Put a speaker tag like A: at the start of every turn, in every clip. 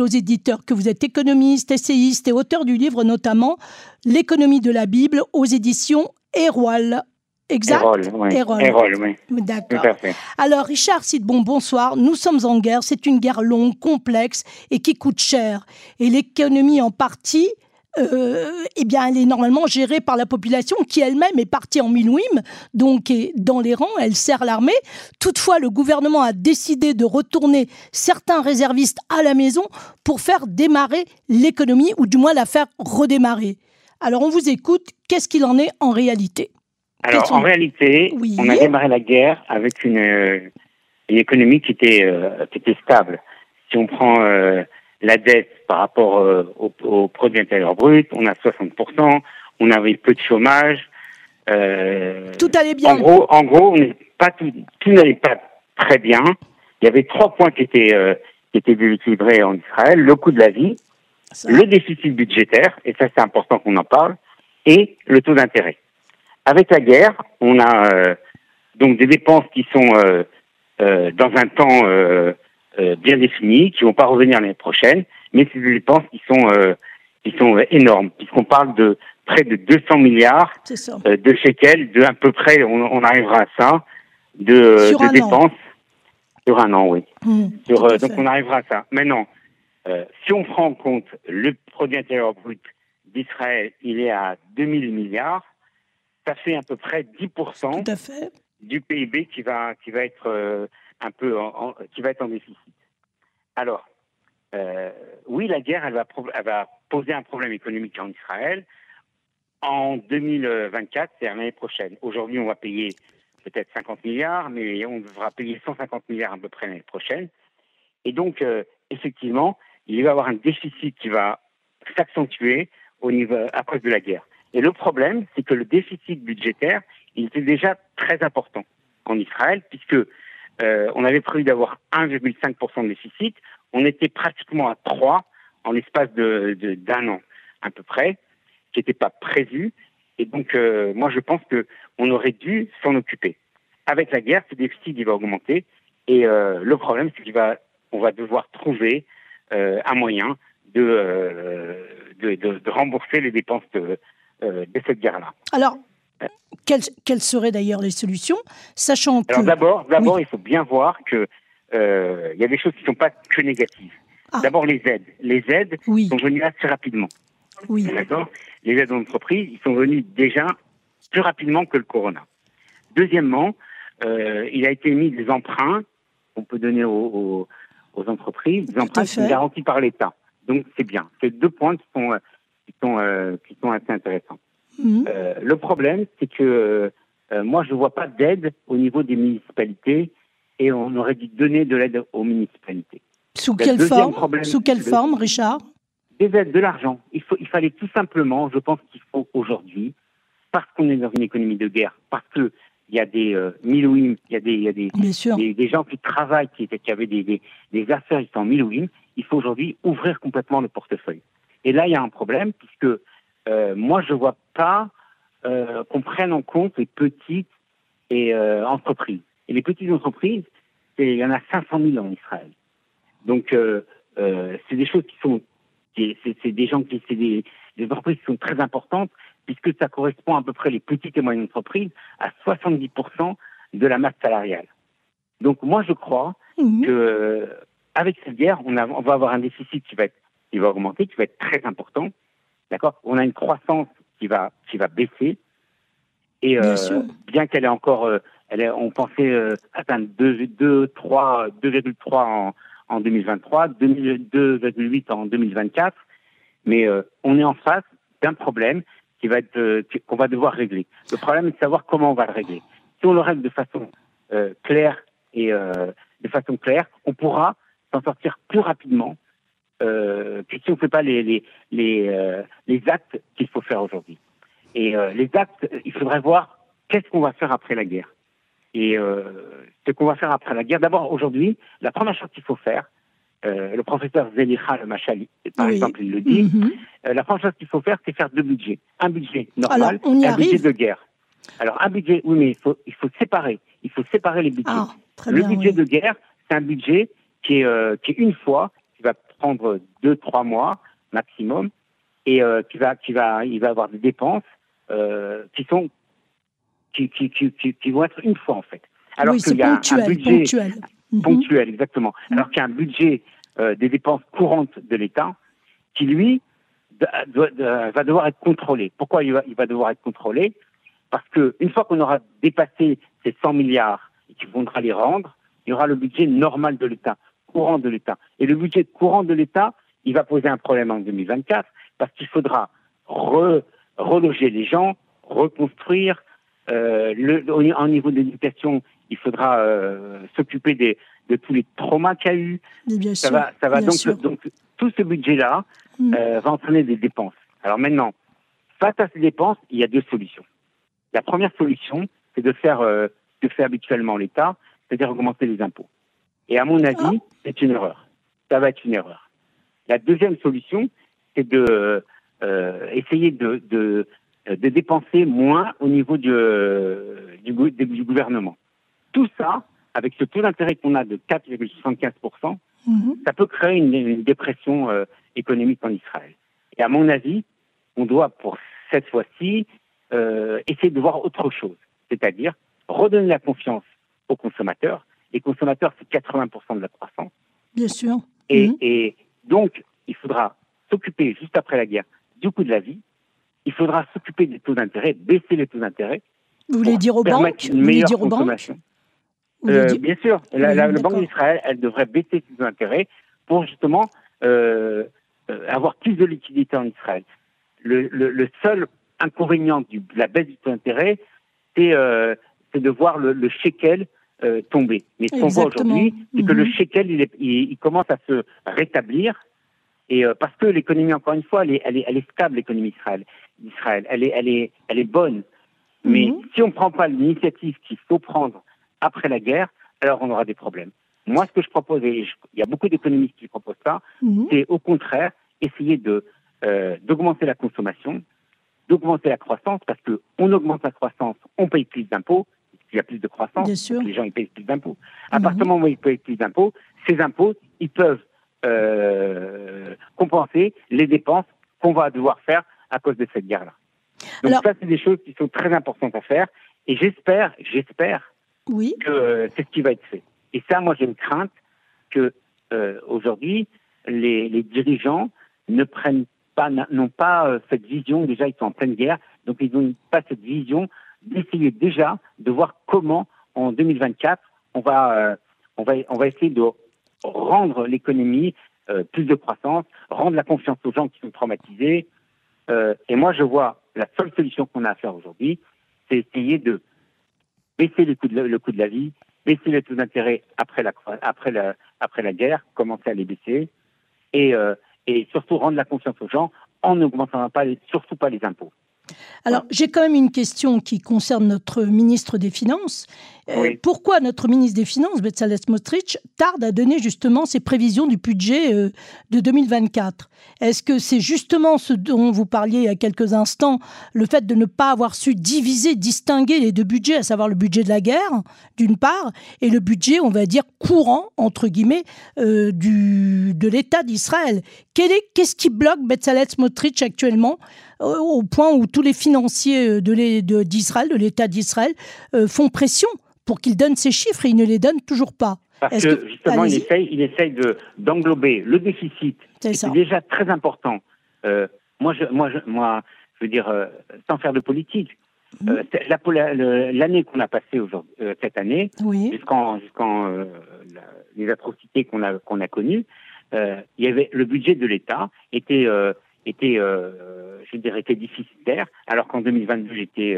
A: aux éditeurs que vous êtes économiste, essayiste et auteur du livre notamment L'économie de la Bible aux éditions Erol. Exact?
B: Erol, oui.
A: D'accord. Alors, Richard Sidbon, bonsoir. Nous sommes en guerre. C'est une guerre longue, complexe et qui coûte cher. Et l'économie en partie euh, eh bien, elle est normalement gérée par la population qui elle-même est partie en Milouim, donc est dans les rangs, elle sert l'armée. Toutefois, le gouvernement a décidé de retourner certains réservistes à la maison pour faire démarrer l'économie, ou du moins la faire redémarrer. Alors, on vous écoute. Qu'est-ce qu'il en est en réalité?
B: Alors, en réalité, on a démarré la guerre avec une, euh, une économie qui était, euh, qui était stable. Si on prend la dette par rapport euh, au, produit intérieur brut, on a 60%, on avait peu de chômage.
A: Euh, tout allait bien.
B: En gros, en gros, on pas tout, tout n'allait pas très bien. Il y avait trois points qui étaient euh, qui étaient déséquilibrés en Israël le coût de la vie, le déficit budgétaire, et ça c'est important qu'on en parle, et le taux d'intérêt. Avec la guerre, on a euh, donc des dépenses qui sont dans un temps euh, bien définis, qui vont pas revenir l'année prochaine, mais c'est des dépenses qui sont euh, qui sont euh, énormes, puisqu'on parle de près de 200 milliards de shekels, de à peu près, on, arrivera à ça, de, de dépenses. Sur un an, oui. Mmh, donc on arrivera à ça. Maintenant, si on prend en compte le produit intérieur brut d'Israël, il est à 2000 milliards, ça fait à peu près 10% du PIB qui va qui va être un peu qui va être en déficit. Alors, euh, oui, la guerre, elle va, poser un problème économique en Israël en 2024, c'est l'année prochaine. Aujourd'hui, on va payer peut-être 50 milliards, mais on devra payer 150 milliards à peu près l'année prochaine. Et donc, euh, effectivement, il va y avoir un déficit qui va s'accentuer au niveau à cause de la guerre. Et le problème, c'est que le déficit budgétaire, il était déjà très important en Israël, puisque euh, on avait prévu d'avoir 1,5% de déficit. On était pratiquement à 3 en l'espace de, d'un an à peu près, qui n'était pas prévu. Et donc, euh, moi, je pense que on aurait dû s'en occuper. Avec la guerre, ce déficit il va augmenter. Et euh, le problème, c'est qu'on va, devoir trouver un moyen de, rembourser les dépenses de, de cette guerre-là.
A: Quelles, seraient d'ailleurs les solutions, sachant que...
B: D'abord, d'abord, il faut bien voir que euh, il y a des choses qui ne sont pas que négatives. Ah. D'abord les aides. Les aides sont venues assez rapidement.
A: Oui.
B: D'accord? Les aides aux entreprises, ils sont venus déjà plus rapidement que le corona. Deuxièmement, euh, il a été mis des emprunts qu'on peut donner aux, entreprises, des emprunts qui sont garantis par l'État. Donc c'est bien. C'est deux points qui sont qui sont euh, qui sont assez intéressants. Mhm. Euh, le problème, c'est que euh, moi, je ne vois pas d'aide au niveau des municipalités et on aurait dû donner de l'aide aux municipalités.
A: Sous quelle forme Sous quelle forme, Richard
B: Des aides, de l'argent. Il, faut, il fallait tout simplement, je pense qu'il faut aujourd'hui, parce qu'on est dans une économie de guerre, parce que il y a des euh, il y a des, il y a des, des, gens qui travaillent, qui, qui avaient des, des, des affaires qui sont en il faut aujourd'hui ouvrir complètement le portefeuille. Et là, il y a un problème, puisque euh, moi, je ne vois pas euh, qu'on prenne en compte les petites et, euh, entreprises. Et les petites entreprises, il y en a 500 000 en Israël. Donc, c'est des choses qui sont, c'est des gens qui, c'est des, des, entreprises qui sont très importantes, puisque ça correspond à peu près les petites et moyennes entreprises à 70% de la masse salariale. Donc, moi, je crois mmh. que avec cette guerre, on, on, va avoir un déficit qui va être, qui va augmenter, qui va être très important. D'accord? On a une croissance qui va, qui va baisser. Et euh, bien, qu'elle est encore, euh, elle est, on pensait euh, atteindre 2,3 en, en 2023, 2,8 en 2024, mais on est en face d'un problème qui va être qu'on va devoir régler. Le problème est de savoir comment on va le régler. Si on le règle de façon claire et de façon claire, on pourra s'en sortir plus rapidement euh, si on ne fait pas les, les, les, euh, les actes qu'il faut faire aujourd'hui. Et euh, les actes, il faudrait voir qu'est-ce qu'on va faire après la guerre. Et euh, ce qu'on va faire après la guerre, d'abord aujourd'hui, la première chose qu'il faut faire, le professeur Zelicha le Machali, par exemple, il le dit, mhm. la première chose qu'il faut faire, c'est faire deux budgets. Un budget normal et un budget de guerre. Alors un budget, oui, mais il faut, il faut séparer. Il faut séparer les budgets. Ah, le budget de guerre, c'est un budget qui est, qui est une fois prendre deux, trois mois maximum, et euh, qui va, qui va, il va avoir des dépenses euh, qui sont, qui, qui, qui, qui, vont être une fois en fait.
A: Alors qu'il y a un budget ponctuel,
B: mhm. ponctuel exactement. Mhm. Alors qu'il y a un budget euh, des dépenses courantes de l'État qui lui va devoir être contrôlé. Pourquoi il va, il va devoir être contrôlé? Parce que une fois qu'on aura dépassé ces 100 milliards et qu'il faudra les rendre, il y aura le budget normal de l'État, courant de l'État. Et le budget courant de l'État, il va poser un problème en 2024 parce qu'il faudra reloger les gens, reconstruire. Euh, le, au, niveau de l'éducation, il faudra euh, s'occuper de tous les traumas qu'il y a eu.
A: bien
B: ça va, ça va donc, donc tout ce budget-là mm. euh, va entraîner des dépenses. Alors maintenant, face à ces dépenses, il y a deux solutions. La première solution, c'est de faire euh, ce que fait habituellement l'État, c'est-à-dire augmenter les impôts. Et à mon avis, ah. c'est une erreur. Ça va être une erreur. La deuxième solution, c'est de euh, essayer de, de, de, dépenser moins au niveau du, du, du, gouvernement. Tout ça, avec ce taux d'intérêt qu'on a de 4,75%, mhm. ça peut créer une, dépression euh, économique en Israël. Et à mon avis, on doit pour cette fois-ci euh, essayer de voir autre chose, c'est-à-dire redonner la confiance aux consommateurs. Les consommateurs, c'est 80% de la croissance.
A: Bien sûr.
B: Et, mhm. et donc, il faudra s'occuper, juste après la guerre, du coût de la vie. Il faudra s'occuper des taux d'intérêt, baisser les taux d'intérêt.
A: Vous voulez dire aux banques
B: une meilleure consommation. Euh, bien sûr, la, la, Banque d'Israël, elle devrait baisser ses taux d'intérêt pour justement euh, euh, avoir plus de liquidités en Israël. Le, le, le seul inconvénient du, de la baisse du taux d'intérêt, c'est euh, de voir le, le shekel euh, tomber. Mais ce qu'on voit aujourd'hui, c'est que le mhm. shekel, il, est, il, il, commence à se rétablir et euh, parce que l'économie, encore une fois, elle est, elle est, elle est stable, l'économie d'Israël. Elle est, elle est, elle est bonne. Mais mhm. si on ne prend pas l'initiative qu'il faut prendre après la guerre, alors on aura des problèmes. Moi, ce que je propose, et il y a beaucoup d'économistes qui proposent ça, mhm. c'est au contraire essayer de euh, d'augmenter la consommation, d'augmenter la croissance, parce que on augmente la croissance, on paye plus d'impôts, il y a plus de croissance, les gens ils payent plus d'impôts. À partir du moment où ils payent plus d'impôts, ces impôts, ils peuvent euh, compenser les dépenses qu'on va devoir faire à cause de cette guerre-là. Donc ça, c'est des choses qui sont très importantes à faire. Et j'espère, j'espère
A: oui.
B: que euh, c'est ce qui va être fait. Et ça, moi, j'ai une crainte que euh, aujourd'hui, les, les, dirigeants ne prennent pas, n'ont pas euh, cette vision. Déjà, ils sont en pleine guerre, donc ils n'ont pas cette vision d'essayer déjà de voir comment, en 2024, on va, on va, on va essayer de rendre l'économie euh, plus de croissance, rendre la confiance aux gens qui sont traumatisés. Euh, et moi, je vois la seule solution qu'on a à faire aujourd'hui, c'est essayer de baisser le coût de la, le coût de la vie, baisser les taux d'intérêt après la, après, la, après la guerre, commencer à les baisser, et, euh, et surtout rendre la confiance aux gens en n'augmentant pas, surtout pas les impôts.
A: Alors, j'ai quand même une question qui concerne notre ministre des Finances. Euh, pourquoi notre ministre des Finances, Bezalel Smotrich, tarde à donner justement ses prévisions du budget euh, de 2024 Est-ce que c'est justement ce dont vous parliez il y a quelques instants, le fait de ne pas avoir su diviser, distinguer les deux budgets, à savoir le budget de la guerre, d'une part, et le budget, on va dire, courant, entre guillemets, euh, du, de l'État d'Israël? Qu'est-ce qui bloque Bezalel Smotrich actuellement? Au point où tous les financiers d'Israël, de l'État d'Israël, font pression pour qu'il donne ces chiffres et il ne les donne toujours pas.
B: Parce que, justement, il essaye, il essaye de, d'englober le déficit, c'est déjà très important. Euh, moi, je, moi, je, moi, je veux dire, euh, sans faire de politique, mmh. euh, l'année qu'on a passée aujourd'hui, euh, cette année, jusqu'en, jusqu'en euh, les atrocités qu'on a, qu'on a connues, il y avait le budget de l'État était, était, je dirais, était déficitaire, alors qu'en 2022, j'étais,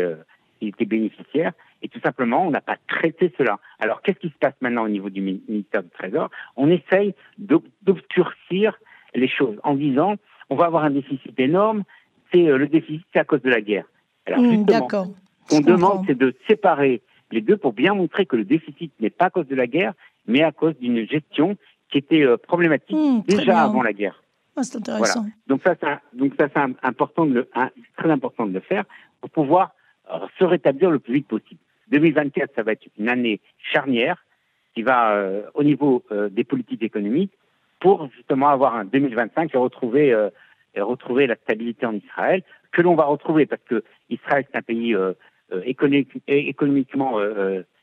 B: il était bénéficiaire. Et tout simplement, on n'a pas traité cela. Alors, qu'est-ce qui se passe maintenant au niveau du ministère du Trésor? On essaye d'obscurcir les choses en disant, on va avoir un déficit énorme, c'est euh, le déficit, c'est à cause de la guerre.
A: Alors, mmh, justement,
B: ce qu'on demande, c'est de séparer les deux pour bien montrer que le déficit n'est pas à cause de la guerre, mais à cause d'une gestion qui était euh, problématique mmh, déjà avant la guerre.
A: Ah, c'est intéressant.
B: Donc ça, donc ça, c'est important de le, très important de le faire pour pouvoir euh, se rétablir le plus vite possible. 2024, ça va être une année charnière qui va, euh, au niveau euh, des politiques économiques, pour justement avoir un 2025 et retrouver, euh, et retrouver la stabilité en Israël, que l'on va retrouver parce que Israël c'est un pays euh, euh, économique, économiquement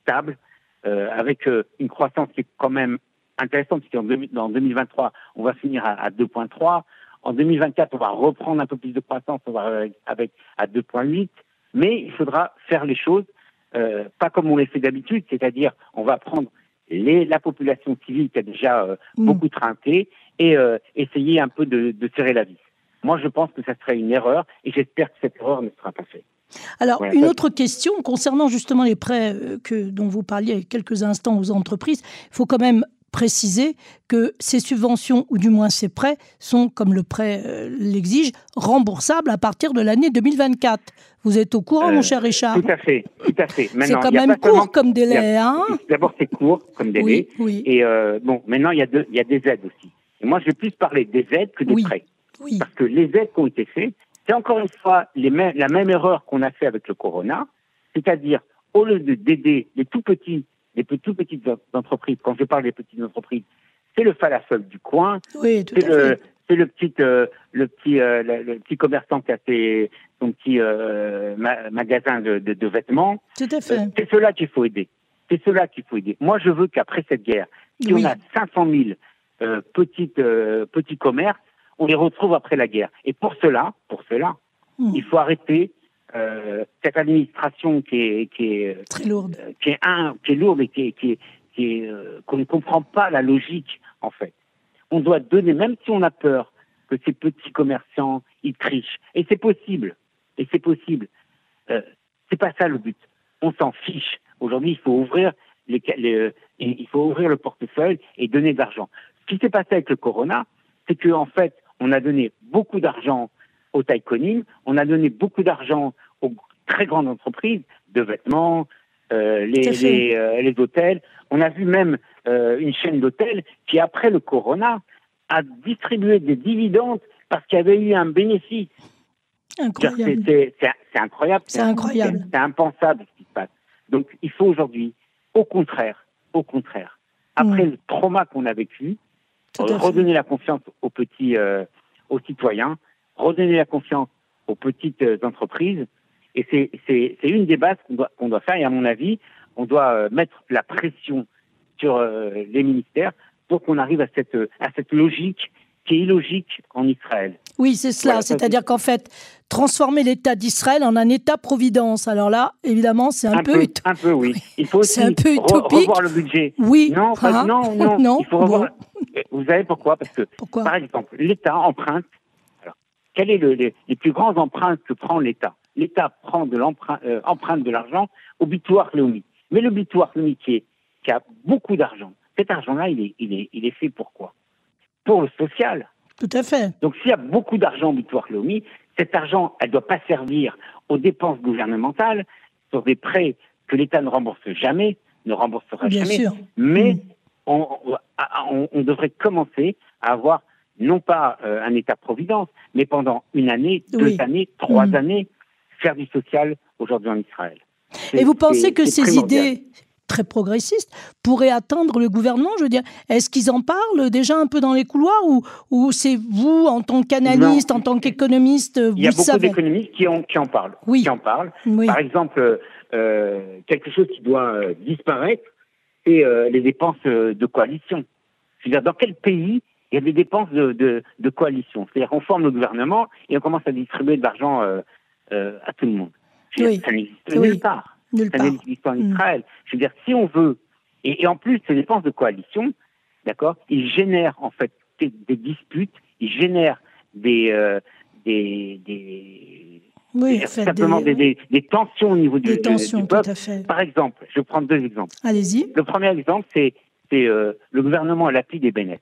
B: stable, avec une croissance qui est quand même intéressante, puisqu'en dans 2023, on va finir à, 2,3. En 2024, on va reprendre un peu plus de croissance, on va avec, avec à 2,8. Mais il faudra faire les choses euh, pas comme on les fait d'habitude, c'est-à-dire on va prendre les, la population civile qui a déjà euh, mm. beaucoup trinqué et euh, essayer un peu de, de serrer la vis. Moi, je pense que ça serait une erreur et j'espère que cette erreur ne sera pas faite.
A: Alors, une autre question concernant justement les prêts que, dont vous parliez quelques instants aux entreprises. Il faut quand même préciser que ces subventions, ou du moins ces prêts, sont, comme le prêt euh, l'exige, remboursables à partir de l'année 2024. Vous êtes au courant, mon euh, cher Richard?
B: Tout à fait, tout à fait.
A: C'est quand même court comme délai, hein?
B: D'abord, c'est court comme délai. Oui, Et euh, bon, maintenant, il y, a il y a des aides aussi. Et moi, je vais plus parler des aides que des prêts. Oui. Parce que les aides qui ont été faites, c'est encore une fois les la même erreur qu'on a fait avec le Corona, c'est-à-dire au lieu d'aider les tout petits les toutes petites entreprises, quand je parle des petites entreprises, c'est le falafel du coin,
A: oui,
B: c'est le, c'est le petit, euh, le petit, euh, le, petit commerçant qui a ses, son petit euh, magasin de, de, de, vêtements.
A: Tout à fait.
B: c'est cela qu'il faut aider. C'est cela qu'il faut aider. Moi, je veux qu'après cette guerre, si on a 500 000 petites, petits commerces, on les retrouve après la guerre. Et pour cela, pour cela, hmm. il faut arrêter euh, cette administration qui est, qui est
A: très lourde,
B: euh, qui est un, qui est lourde et qui est, qui est, qui euh, qu'on ne comprend pas la logique en fait. On doit donner, même si on a peur que ces petits commerçants ils trichent, et c'est possible, et c'est possible. Euh, c'est pas ça le but. On s'en fiche. Aujourd'hui, il faut ouvrir les, les, il faut ouvrir le portefeuille et donner de l'argent. Ce qui s'est passé avec le Corona, c'est que en fait, on a donné beaucoup d'argent aux taïkonines. On a donné beaucoup d'argent aux très grandes entreprises de vêtements, euh, les, les, euh, les, hôtels. On a vu même euh, une chaîne d'hôtels qui, après le corona, a distribué des dividendes parce qu'il y avait eu un bénéfice.
A: Incroyable.
B: C'est incroyable.
A: C'est incroyable.
B: C'est impensable ce qui se passe. Donc il faut aujourd'hui, au contraire, au contraire, après mm. le trauma qu'on a vécu, redonner la confiance aux petits, euh, aux citoyens, redonner la confiance aux petites euh, entreprises. Et c'est une des bases qu'on doit, qu'on doit faire. Et à mon avis, on doit euh, mettre la pression sur euh, les ministères pour qu'on arrive à cette, à cette logique qui est illogique en Israël.
A: Oui, c'est cela. C'est-à-dire qu'en fait, transformer l'État d'Israël en un État-providence. Alors là, évidemment, c'est un, peu,
B: Un peu, oui. Il faut aussi un peu revoir le budget.
A: Oui.
B: Non, hein non, non, non. Il faut revoir... Vous savez pourquoi? Parce que, par exemple, l'État emprunte quels est le, les, plus grands emprunts que prend l'État? L'État prend de l'emprunt, euh, emprunte de l'argent au Bitoire Leumi. Mais le Bitoire Leumi qui, qui a beaucoup d'argent, cet argent-là, il est, il, est, il est fait pour quoi? Pour le social.
A: Tout à fait.
B: Donc s'il y a beaucoup d'argent au Bitoire Leumi, cet argent, elle ne doit pas servir aux dépenses gouvernementales, sur des prêts que l'État ne rembourse jamais, ne remboursera
A: Bien
B: jamais.
A: Sûr.
B: Mais mm. on, on, on devrait commencer à avoir non pas euh, un État-providence, mais pendant une année, deux années, trois mm. années, faire du social aujourd'hui en Israël.
A: Et vous pensez que ces idées très progressistes pourraient atteindre le gouvernement Je veux dire, est-ce qu'ils en parlent déjà un peu dans les couloirs ou, ou c'est vous, en tant qu'analyste, en tant qu'économiste, vous
B: Il y a
A: beaucoup
B: d'économistes qui en, qui en parlent.
A: Oui.
B: Qui en parlent. Par exemple, euh, quelque chose qui doit euh, disparaître, c'est les dépenses de coalition. C'est-à-dire, dans quel pays il y a des dépenses de, de, de coalition. C'est-à-dire qu'on forme le gouvernement et on commence à distribuer de l'argent euh, euh, à tout le monde.
A: Oui.
B: Ça n'existe nulle part.
A: Nulle
B: ça n'existe pas en mm. Israël. Je veux dire, si on veut, et, et en plus, ces dépenses de coalition, d'accord, ils génèrent en fait des, des disputes, ils génèrent des, euh, des, des
A: oui,
B: simplement des, des, des, tensions au niveau du,
A: tensions,
B: du peuple.
A: Tout à fait.
B: Par exemple, je vais prendre deux exemples.
A: Allez-y.
B: Le premier exemple, c'est euh, le gouvernement à l'appui des Bennett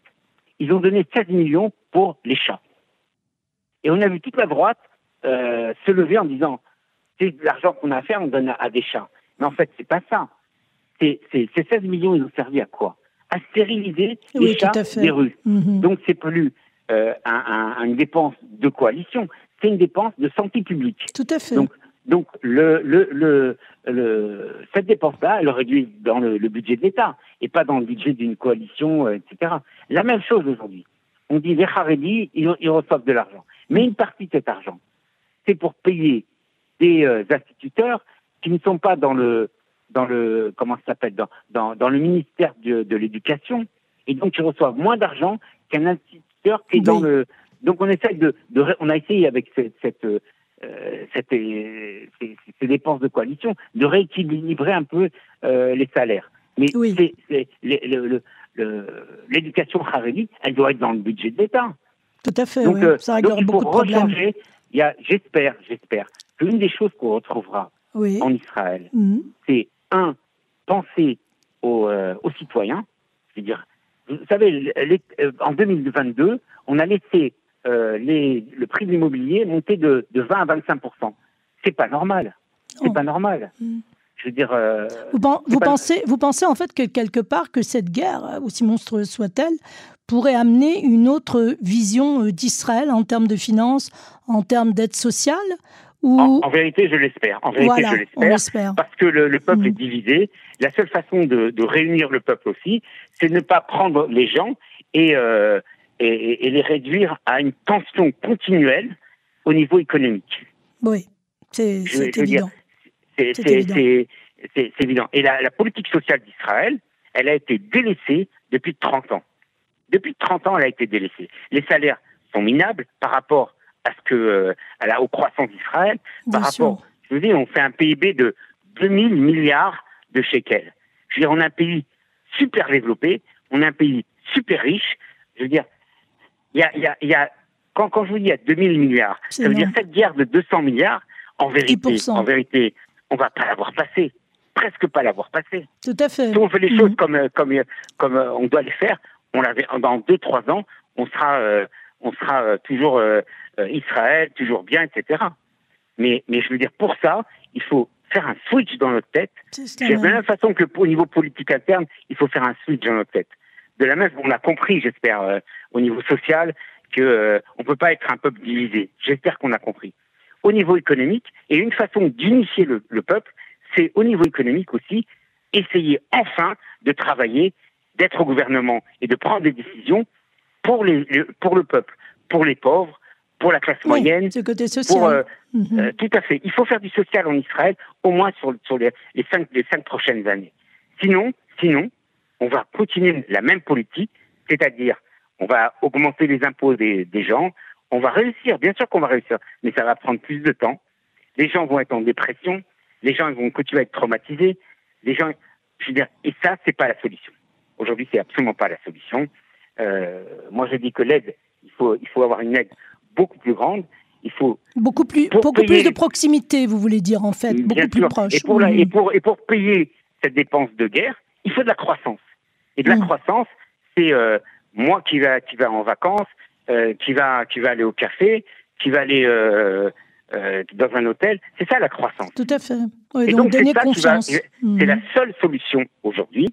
B: ils ont donné 16 millions pour les chats. Et on a vu toute la droite euh, se lever en disant c'est de l'argent qu'on a à faire, on donne à, des chats. Mais en fait, c'est pas ça. C'est, ces 16 millions, ils ont servi à quoi? À stériliser les chats des rues. Mm-hmm. Donc, c'est plus euh, un, un, une dépense de coalition, c'est une dépense de santé publique.
A: Tout à fait.
B: Donc, Donc, le, le, le, cette dépense-là, elle réduit dans le, budget de l'État et pas dans le budget d'une coalition, euh, etc. La même chose aujourd'hui. On dit les Haredi, ils, ils, reçoivent de l'argent. Mais une partie de cet argent, c'est pour payer des euh, instituteurs qui ne sont pas dans le, dans le, comment ça s'appelle, dans, dans, dans, le ministère de, de l'éducation, et donc ils reçoivent moins d'argent qu'un instituteur qui est dans le. Donc on essaye de, de, on a essayé avec cette, cette euh, ces, dépenses de coalition, de rééquilibrer un peu euh, les salaires. Mais l'éducation le, elle doit être dans le budget de l'État.
A: Tout à fait, donc, oui. Euh, ça réglera beaucoup de problèmes.
B: J'espère, j'espère, qu'une des choses qu'on retrouvera en Israël, mhm. c'est un, penser aux, aux citoyens, c'est-à-dire, vous savez, en 2022, on a laissé euh, les, le prix de l'immobilier monter de, de 20 à 25% C'est pas normal. C'est oh. pas normal. Mm. Je veux dire. Euh,
A: vous, pensez, vous pensez en fait que quelque part que cette guerre, aussi monstrueuse soit-elle, pourrait amener une autre vision euh, d'Israël en termes de finances, en termes d'aide sociale
B: ou... en, vérité, je l'espère. En vérité, je l'espère. Parce que le, peuple est mm. divisé. La seule façon de, de réunir le peuple aussi, c'est de ne pas prendre les gens et, euh, et, les réduire à une tension continuelle au niveau économique.
A: Oui, c'est évident.
B: C'est évident. Et la, politique sociale d'Israël, elle a été délaissée depuis 30 ans. Depuis 30 ans, elle a été délaissée. Les salaires sont minables par rapport à ce que euh, à la, aux croissance d'Israël, par rapport, je veux dire, on fait un PIB de 2000 milliards de shekels. Je veux dire, on a un pays super développé, on a un pays super riche. Je veux dire, il y a, y a, y a quand, quand je vous dis il y a 2000 milliards, ça veut dire cette guerre de 200 milliards, en vérité, en vérité, on va pas l'avoir passé, presque pas l'avoir passé.
A: Tout à fait.
B: Si on fait les choses mhm. comme euh, comme euh, comme euh, on doit les faire, on l'avait dans deux trois ans, on sera on sera toujours Israël, toujours bien, etc. Mais mais je veux dire pour ça, il faut faire un switch dans notre tête. De la même façon que au niveau politique interne, il faut faire un switch dans notre tête de la même, on a compris, j'espère, euh, au niveau social, que euh, on peut pas être un peuple divisé. J'espère qu'on a compris. Au niveau économique, et une façon d'unifier le, peuple, c'est au niveau économique aussi essayer enfin de travailler, d'être au gouvernement et de prendre des décisions pour les, pour le peuple, pour les pauvres, pour la classe moyenne.
A: Ce côté social. Euh,
B: mhm. tout à fait. Il faut faire du social en Israël, au moins sur, sur les, les, cinq, les cinq prochaines années. Sinon, sinon, on va continuer la même politique, c'est-à-dire on va augmenter les impôts des, gens, on va réussir, bien sûr qu'on va réussir, mais ça va prendre plus de temps. Les gens vont être en dépression, les gens vont continuer à être traumatisés, les gens, je veux dire, et ça, c'est pas la solution. Aujourd'hui, c'est absolument pas la solution. Euh, moi, je dis que l'aide, il faut, il faut avoir une aide beaucoup plus grande. Il faut
A: beaucoup plus, beaucoup plus de proximité, vous voulez dire en fait, beaucoup plus proche.
B: Et pour, et pour et pour payer cette dépense de guerre, il faut de la croissance. Et de la mm. croissance, c'est euh, moi qui va qui va en vacances, euh, qui va qui va aller au café, qui va aller euh, dans un hôtel. C'est ça la croissance.
A: Tout à fait. et donc, c'est C'est
B: la seule solution aujourd'hui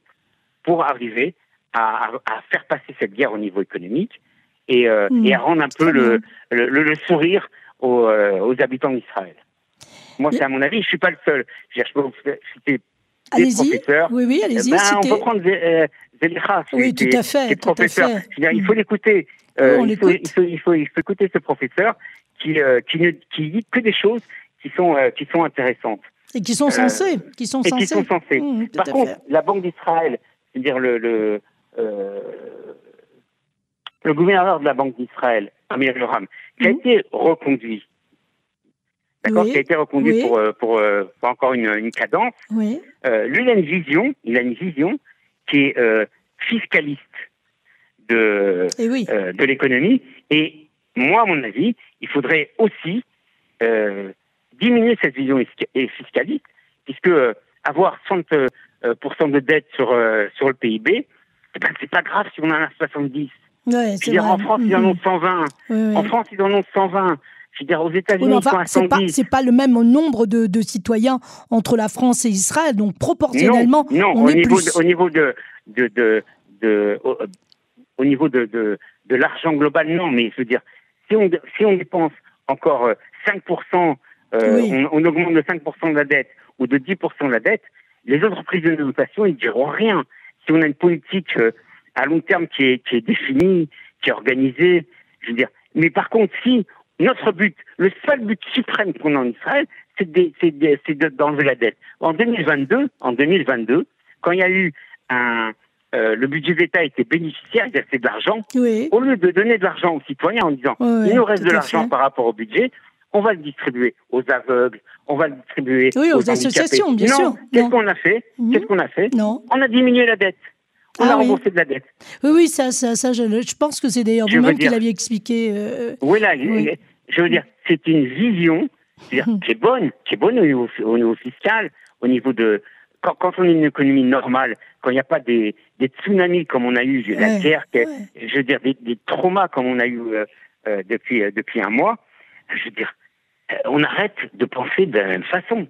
B: pour arriver à, à, faire passer cette guerre au niveau économique et, mm. et à rendre un peu le, le, le, sourire aux, aux habitants d'Israël. Moi, c'est à mon avis, je suis pas le seul. Je, peux vous citer des professeurs.
A: Oui, oui, allez-y.
B: Ben, on peut prendre Zelicha,
A: oui, tout à fait, tout professeur. À
B: fait. il faut l'écouter. Euh, il, faut, il, faut, il, faut, il, faut, écouter ce professeur qui, euh, qui, ne, qui dit que des choses qui sont, euh, qui sont intéressantes.
A: Et qui sont censées.
B: qui sont et censées. Qui sont censées. Mmh, Par contre, fait. la Banque d'Israël, c'est-à-dire le, le, le gouverneur de la Banque d'Israël, Amir Yoram, qui a mmh. été reconduit d'accord, qui a été reconduit pour, pour, pour, encore une, une cadence.
A: Oui.
B: Euh, lui, il a une vision, il a une vision qui est euh, fiscaliste de,
A: eh
B: euh, de l'économie. Et moi, à mon avis, il faudrait aussi euh, diminuer cette vision fiscaliste, puisque avoir 60% de dette sur, sur le PIB, eh ben, c'est pas grave si on en a 70.
A: Ouais,
B: dire, en France, ils en ont 120. En France, ils en ont 120. Je veux dire, aux États-Unis, enfin,
A: c'est pas, pas, le même nombre de, de, citoyens entre la France et Israël, donc proportionnellement,
B: non,
A: on
B: au,
A: est
B: niveau
A: plus...
B: De, au niveau de, de, de, au, au, niveau de, l'argent global, non, mais je veux dire, si on, si on dépense encore 5% on, on, augmente de 5% de la dette ou de 10% de la dette, les entreprises de notation, ils diront rien. Si on a une politique à long terme qui est, qui est définie, qui est organisée, je veux dire. Mais par contre, si notre but, le seul but suprême qu'on a en Israël, c'est d'enlever la dette. En 2022, en 2022, quand il y a eu un, euh, le budget d'État était bénéficiaire, il a fait de l'argent. Au lieu de donner de l'argent aux citoyens en disant il nous reste de l'argent par rapport au budget, on va le distribuer aux aveugles, on va le distribuer aux,
A: associations, bien
B: non.
A: sûr.
B: Qu'est-ce qu'on a fait? Mhm. Qu'est-ce qu'on a fait?
A: Non.
B: On a diminué la dette. On ah a remboursé de la dette.
A: Oui, oui, ça, ça, ça je, pense que c'est d'ailleurs vous-même qui l'aviez expliqué.
B: Euh, oui, là, je veux dire, c'est une vision qui est bonne, qui est bonne au niveau, au niveau fiscal, au niveau de, quand, quand, on a une économie normale, quand il n'y a pas des, des, tsunamis comme on a eu, la guerre, je veux dire, des, des, traumas comme on a eu euh, euh, depuis, euh, depuis un mois, je veux dire, on arrête de penser de la même façon.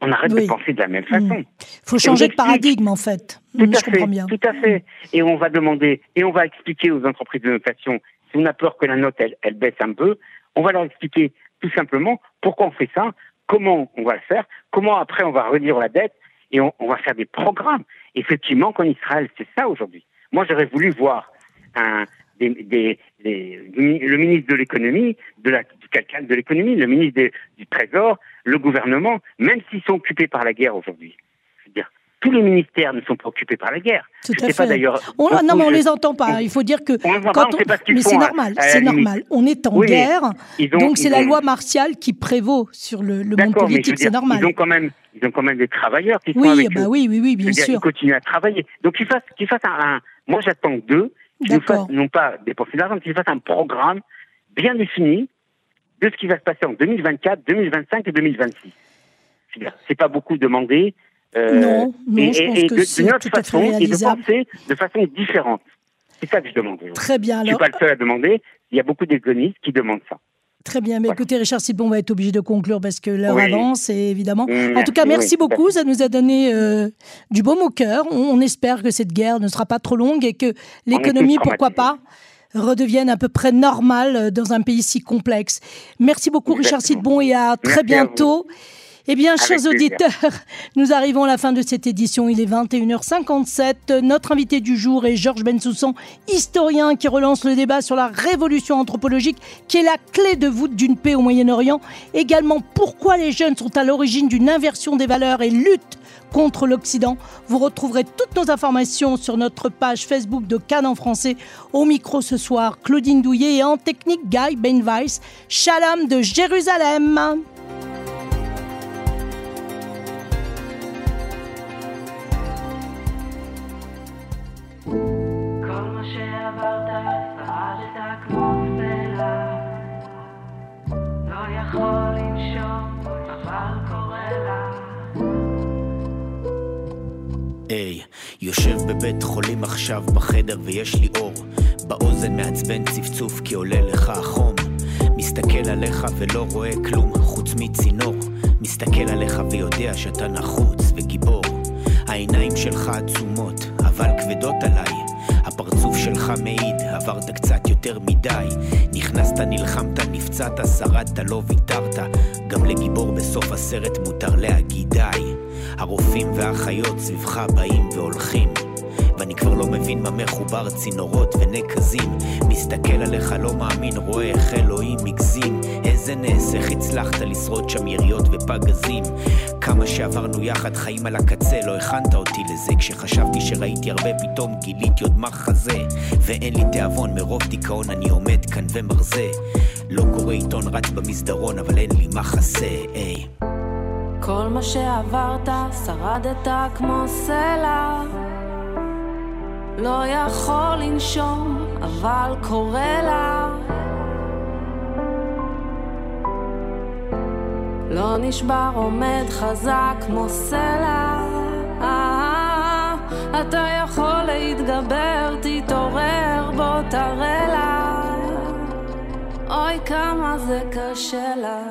B: On arrête de penser de la même façon.
A: Il faut changer de paradigme, en fait.
B: Tout à fait, bien. Tout à fait. Et on va demander, et on va expliquer aux entreprises de notation, si on a peur que la note, elle, elle baisse un peu, on va leur expliquer tout simplement pourquoi on fait ça, comment on va le faire, comment après on va redire la dette, et on, va faire des programmes. Effectivement, qu'en Israël, c'est ça aujourd'hui. Moi, j'aurais voulu voir un, des, le ministre de l'économie, de la, quelqu'un de l'économie, le ministre du Trésor, le gouvernement, même s'ils sont occupés par la guerre aujourd'hui tous les ministères ne sont pas occupés par la guerre.
A: Tout à fait. d'ailleurs. non, mais on ne les entend pas. Il faut dire que. quand on... mais c'est normal, c'est normal. On est en guerre, donc c'est la loi martiale qui prévaut sur le, monde politique, c'est normal.
B: Ils ont quand même, ils ont quand même des travailleurs qui sont avec
A: bah Oui, oui, oui, bien sûr.
B: Ils continuent à travailler. Donc qu'ils fassent, qu'ils fassent un, Moi, j'attends d'eux, qu'ils fassent non pas dépenser de l'argent, qu'ils fassent un programme bien défini de ce qui va se passer en 2024, 2025 et 2026. C'est pas beaucoup demandé.
A: Euh, non, non, et, je pense que c'est tout à fait réalisable.
B: Et de penser de façon différente. C'est ça que je demande.
A: Très bien. Alors...
B: Je ne suis pas le seul à demander. Il y a beaucoup d'économistes qui demandent ça.
A: Très bien. Mais écoutez, Richard Sibon, on va être obligé de conclure parce que l'heure avance, et évidemment. en tout cas, merci beaucoup. Ça nous a donné euh, du baume au cœur. On, espère que cette guerre ne sera pas trop longue et que l'économie, pourquoi pas, redevienne à peu près normale euh, dans un pays si complexe. Merci beaucoup, Richard Sidbon, et à très bientôt. Eh bien, chers auditeurs, nous arrivons à la fin de cette édition. Il est 21h57. Notre invité du jour est Georges Bensoussan, historien qui relance le débat sur la révolution anthropologique qui est la clé de voûte d'une paix au Moyen-Orient. Également, pourquoi les jeunes sont à l'origine d'une inversion des valeurs et luttent contre l'Occident. Vous retrouverez toutes nos informations sur notre page Facebook de Cannes en français. Au micro ce soir, Claudine Douillet et en technique Guy Benweiss, Shalom de Jérusalem.
C: יושב בבית חולים עכשיו בחדר ויש לי אור. באוזן מעצבן צפצוף כי עולה לך החום. מסתכל עליך ולא רואה כלום חוץ מצינור. מסתכל עליך ויודע שאתה נחוץ וגיבור. העיניים שלך עצומות אבל כבדות עליי הפרצוף שלך מעיד, עברת קצת יותר מדי. נכנסת, נלחמת, נפצעת, שרדת, לא ויתרת. גם לגיבור בסוף הסרט מותר להגיד די. הרופאים והאחיות סביבך באים והולכים. מבין מה מחובר צינורות ונקזים. מסתכל עליך לא מאמין רואה איך אלוהים הגזים איזה נס איך הצלחת לשרוד שם יריות ופגזים. כמה שעברנו יחד חיים על הקצה לא הכנת אותי לזה. כשחשבתי שראיתי הרבה פתאום גיליתי עוד מחזה ואין לי תיאבון מרוב דיכאון אני עומד כאן ומרזה. לא קורא עיתון רץ במסדרון אבל אין לי מחסה היי.
D: כל מה שעברת שרדת כמו סלע לא יכול לנשום, אבל קורא לה. לא נשבר, עומד חזק כמו סלע. אתה יכול להתגבר, תתעורר, בוא תראה לה. אוי, כמה זה קשה לה.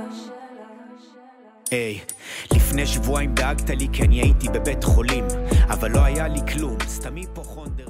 C: היי, לפני שבועיים דאגת לי כי אני הייתי בבית חולים, אבל לא היה לי כלום, סתם היפוכונדר